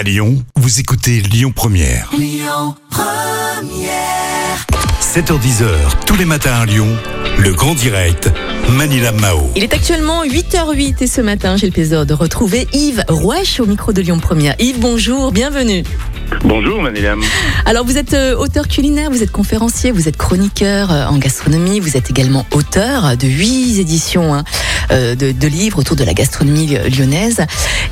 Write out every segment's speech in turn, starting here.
À Lyon, vous écoutez Lyon Première. 7h10h, tous les matins à Lyon, le grand direct, Manila Mao. Il est actuellement 8h08 et ce matin, j'ai le plaisir de retrouver Yves Rouache au micro de Lyon Première. Yves, bonjour, bienvenue. Bonjour Manilam. Alors vous êtes euh, auteur culinaire, vous êtes conférencier, vous êtes chroniqueur euh, en gastronomie, vous êtes également auteur de huit éditions hein, de, de livres autour de la gastronomie lyonnaise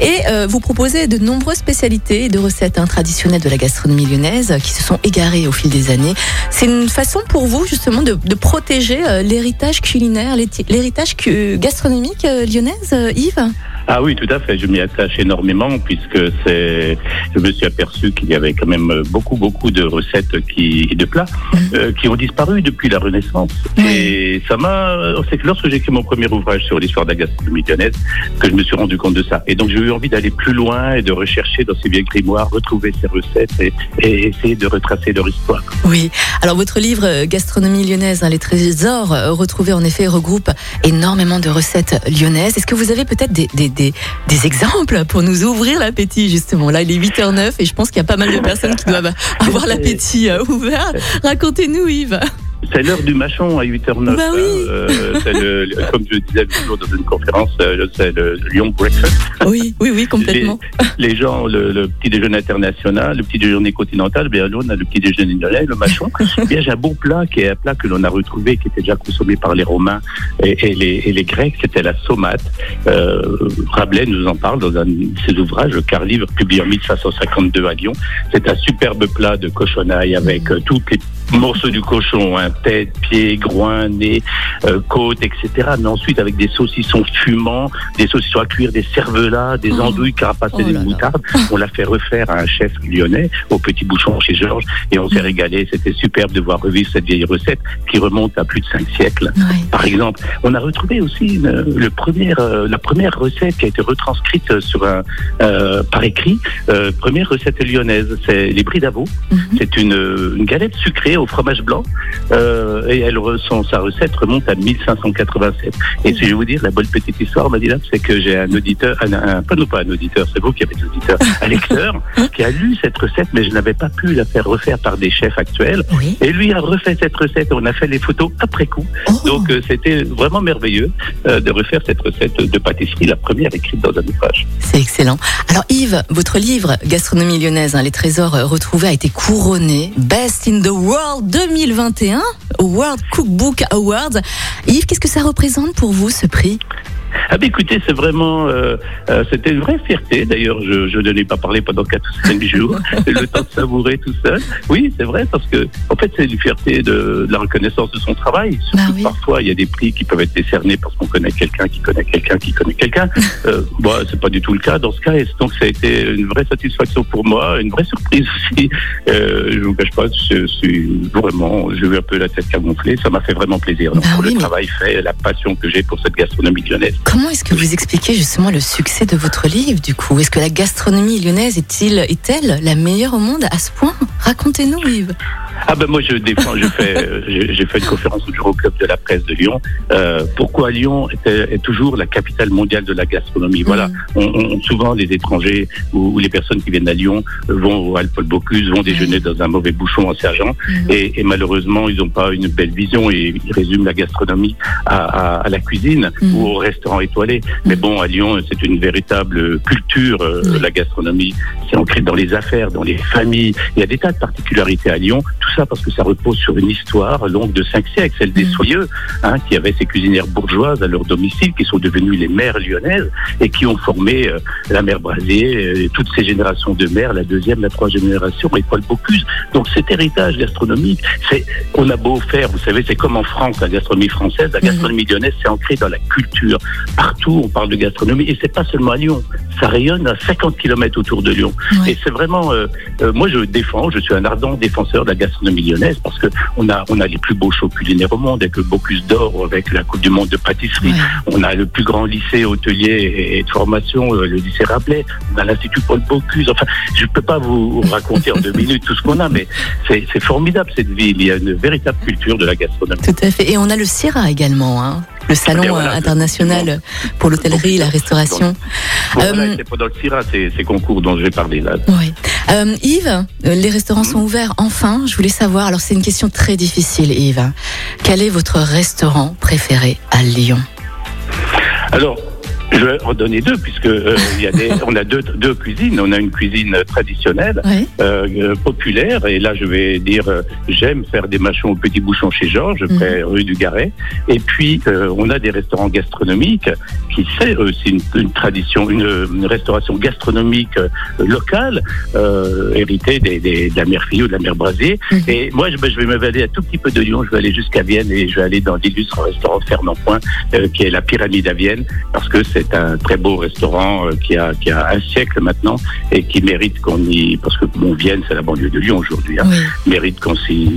et euh, vous proposez de nombreuses spécialités et de recettes hein, traditionnelles de la gastronomie lyonnaise qui se sont égarées au fil des années. C'est une façon pour vous justement de, de protéger euh, l'héritage culinaire, l'héritage gastronomique euh, lyonnaise, euh, Yves? Ah oui, tout à fait. Je m'y attache énormément puisque c'est. Je me suis aperçu qu'il y avait quand même beaucoup, beaucoup de recettes qui, de plats euh, qui ont disparu depuis la Renaissance. Et ça m'a. C'est que lorsque j'ai écrit mon premier ouvrage sur l'histoire de la gastronomie lyonnaise que je me suis rendu compte de ça. Et donc j'ai eu envie d'aller plus loin et de rechercher dans ces vieilles grimoires, retrouver ces recettes et, et essayer de retracer leur histoire. Oui. Alors votre livre euh, Gastronomie lyonnaise, hein, les trésors euh, retrouvés en effet regroupe énormément de recettes lyonnaises. Est-ce que vous avez peut-être des, des, des, des exemples pour nous ouvrir l'appétit justement Là, il est 8h09 et je pense qu'il y a pas mal de personnes qui doivent avoir l'appétit euh, ouvert. Racontez-nous Yves. C'est l'heure du machon à 8h09. Bah oui. hein. Euh, c'est le- le- comme je disais toujours dans une conférence, euh, c'est le Lyon Breakfast. Oui, oui, oui, complètement. Les gens, le, le petit déjeuner international, le petit déjeuner continental, bien là, on a le petit déjeuner lyonnais, le machon. Bien, j'ai un bon plat qui est un plat que l'on a retrouvé, qui était déjà consommé par les Romains et, et les, et les Grecs, c'était la saumate. Euh, Rabelais nous en parle dans un de ses ouvrages, le quart livre, publié en 1552 à Lyon. C'est un superbe plat de cochonaille avec euh, tous les morceaux du cochon, hein, tête, pied, groin, nez, euh, côte, etc. Mais ensuite avec des saucissons fumants, des saucissons à cuire, des cervelas, des Oh. andouilles carapacées Oh là de là. moutarde. On l'a fait refaire à un chef lyonnais au Petit Bouchon chez Georges et on s'est régalé. C'était superbe de voir revivre cette vieille recette qui remonte à plus de cinq siècles. Oui. Par exemple, on a retrouvé aussi une- le premier, euh, la première recette qui a été retranscrite sur un, euh, par écrit. Euh, première recette lyonnaise, c'est les bris d'Avaux. Mhm. C'est une, une galette sucrée au fromage blanc euh, et elle ressent sa recette remonte à 1587. Et si je vais vous dire la bonne petite histoire, Madeleine, c'est que j'ai un auditeur, un, un, pas non pas un auditeur, c'est vous qui avez des auditeurs, un lecteur qui a lu cette recette, mais je n'avais pas pu la faire refaire par des chefs actuels. Oui. Et lui a refait cette recette. On a fait les photos après coup. Oh. Donc euh, c'était vraiment merveilleux euh, de refaire cette recette de pâtisserie, la première écrite dans un ouvrage. C'est excellent. Alors Yves, votre livre Gastronomie lyonnaise, hein, les trésors retrouvés, a été couronné Best in the World 2021 au World Cookbook Awards. Yves, qu'est-ce que ça représente pour vous ce prix? Ah ben écoutez, c'est vraiment, euh, euh, c'était une vraie fierté. D'ailleurs, je, je ne l'ai pas parlé pendant 4 ou 5 jours, le temps de savourer tout seul. Oui, c'est vrai, parce que en fait, c'est une fierté de, de la reconnaissance de son travail. Surtout Bah que oui. parfois, il y a des prix qui peuvent être décernés parce qu'on connaît quelqu'un qui connaît quelqu'un qui connaît quelqu'un. Euh, bon, c'est pas du tout le cas dans ce cas. Et donc, ça a été une vraie satisfaction pour moi, une vraie surprise aussi. Euh, je vous cache pas, je suis vraiment, j'ai eu un peu la tête camouflée. Ça m'a fait vraiment plaisir. Donc, Bah pour oui, le mais- travail fait, la passion que j'ai pour cette gastronomie lyonnaise. Comment est-ce que vous expliquez justement le succès de votre livre du coup? Est-ce que la gastronomie lyonnaise est-il, est-elle la meilleure au monde à ce point? Racontez-nous Yves. Ah ben moi je défends, je fais, j'ai fait une conférence au Bureau Club de la presse de Lyon. Euh, pourquoi Lyon est, est toujours la capitale mondiale de la gastronomie? Voilà, Mhm. on, on- souvent les étrangers ou, ou les personnes qui viennent à Lyon vont au Alpes Bocuse, vont déjeuner dans un mauvais bouchon en sergent, Mhm. et, et malheureusement ils n'ont pas une belle vision et ils résument la gastronomie à, à- à la cuisine ou au restaurant étoilé. Mais bon, à Lyon c'est une véritable culture euh, la gastronomie. C'est ancré dans les affaires, dans les familles. Il y a des tas de particularités à Lyon. Tout ça parce que ça repose sur une histoire longue de cinq siècles, celle des Mhm. Soyeux, hein, qui avaient ces cuisinières bourgeoises à leur domicile, qui sont devenues les mères lyonnaises et qui ont formé euh, la mère Brasier, euh, toutes ces générations de mères, la deuxième, la troisième génération, et Paul Bocuse. Donc cet héritage gastronomique, c'est on a beau faire, vous savez, c'est comme en France, la gastronomie française, la Mhm. gastronomie lyonnaise, c'est ancré dans la culture. Partout, on parle de gastronomie, et c'est pas seulement à Lyon. Ça rayonne à 50 km autour de Lyon. Ouais. Et c'est vraiment, euh, moi je défends, je suis un ardent défenseur de la gastronomie lyonnaise parce que on a, on a les plus beaux shows culinaires au monde avec le Bocuse d'Or, avec la Coupe du Monde de pâtisserie. Ouais. On a le plus grand lycée hôtelier et de formation, euh, le lycée Rabelais. On a l'Institut Paul Bocuse. Enfin, je peux pas vous raconter en deux minutes tout ce qu'on a, mais c'est c'est formidable cette ville. Il y a une véritable culture de la gastronomie. Tout à fait. Et on a le Sierra également. Hein. Le salon international pour l'hôtellerie, la restauration. voilà, c'est pendant le CIRA, ces, ces concours dont je vais parler là. Oui. Yves, les restaurants sont ouverts enfin. Je voulais savoir, alors c'est une question très difficile, Yves. Quel est votre restaurant préféré à Lyon? Alors, je vais en donner deux, puisque euh, y a des, on a deux, deux cuisines. On a une cuisine traditionnelle, euh, populaire, et là je vais dire, euh, j'aime faire des machons au petit bouchon chez Georges, mhm. près rue du Garret. Et puis euh, on a des restaurants gastronomiques qui c'est aussi une, une, tradition, une, restauration gastronomique locale, héritée des, des, de la mer Friot, de la mer Brasier. Mhm. Et moi, je, ben, je vais m'évader un tout petit peu de Lyon. Je vais aller jusqu'à Vienne et je vais aller dans l'illustre restaurant Fernand Point, qui est la pyramide à Vienne, parce que c'est c'est un très beau restaurant euh, qui a, qui a un siècle maintenant et qui mérite qu'on y, parce que bon, Vienne, c'est la banlieue de Lyon aujourd'hui, hein, mérite qu'on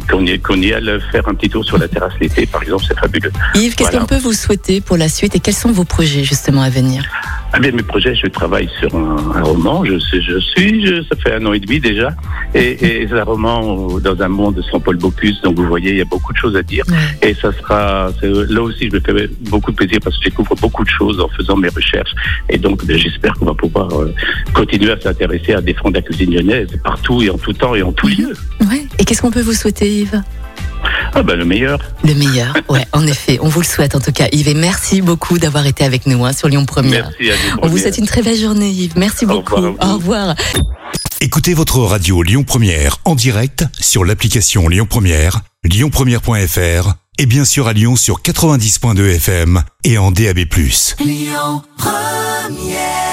qu'on y, qu'on y aille faire un petit tour sur la terrasse l'été, par exemple, c'est fabuleux. Yves, qu'est-ce qu'on peut vous souhaiter pour la suite et quels sont vos projets justement à venir? Ah bien, mes projets, je travaille sur un, roman. Je, je suis, je, ça fait un an et demi déjà, et, et c'est un roman dans un monde sans Paul Bocuse. Donc vous voyez, il y a beaucoup de choses à dire, et ça sera là aussi, je me fais beaucoup de plaisir parce que je découvre beaucoup de choses en faisant mes recherches, et donc ben, j'espère qu'on va pouvoir euh, continuer à s'intéresser à défendre la cuisine lyonnaise partout et en tout temps et en tout lieu. Ouais. Et qu'est-ce qu'on peut vous souhaiter, Yves? Ah ben le meilleur. Le meilleur, ouais, en effet. On vous le souhaite en tout cas, Yves. Et merci beaucoup d'avoir été avec nous hein, sur Lyon Première. Merci à vous. On vous souhaite une très belle journée, Yves. Merci beaucoup. Au revoir. Écoutez votre radio Lyon Première en direct sur l'application Lyon Première, lyonpremière.fr et bien sûr à Lyon sur 90.2 FM et en DAB+. Lyon Première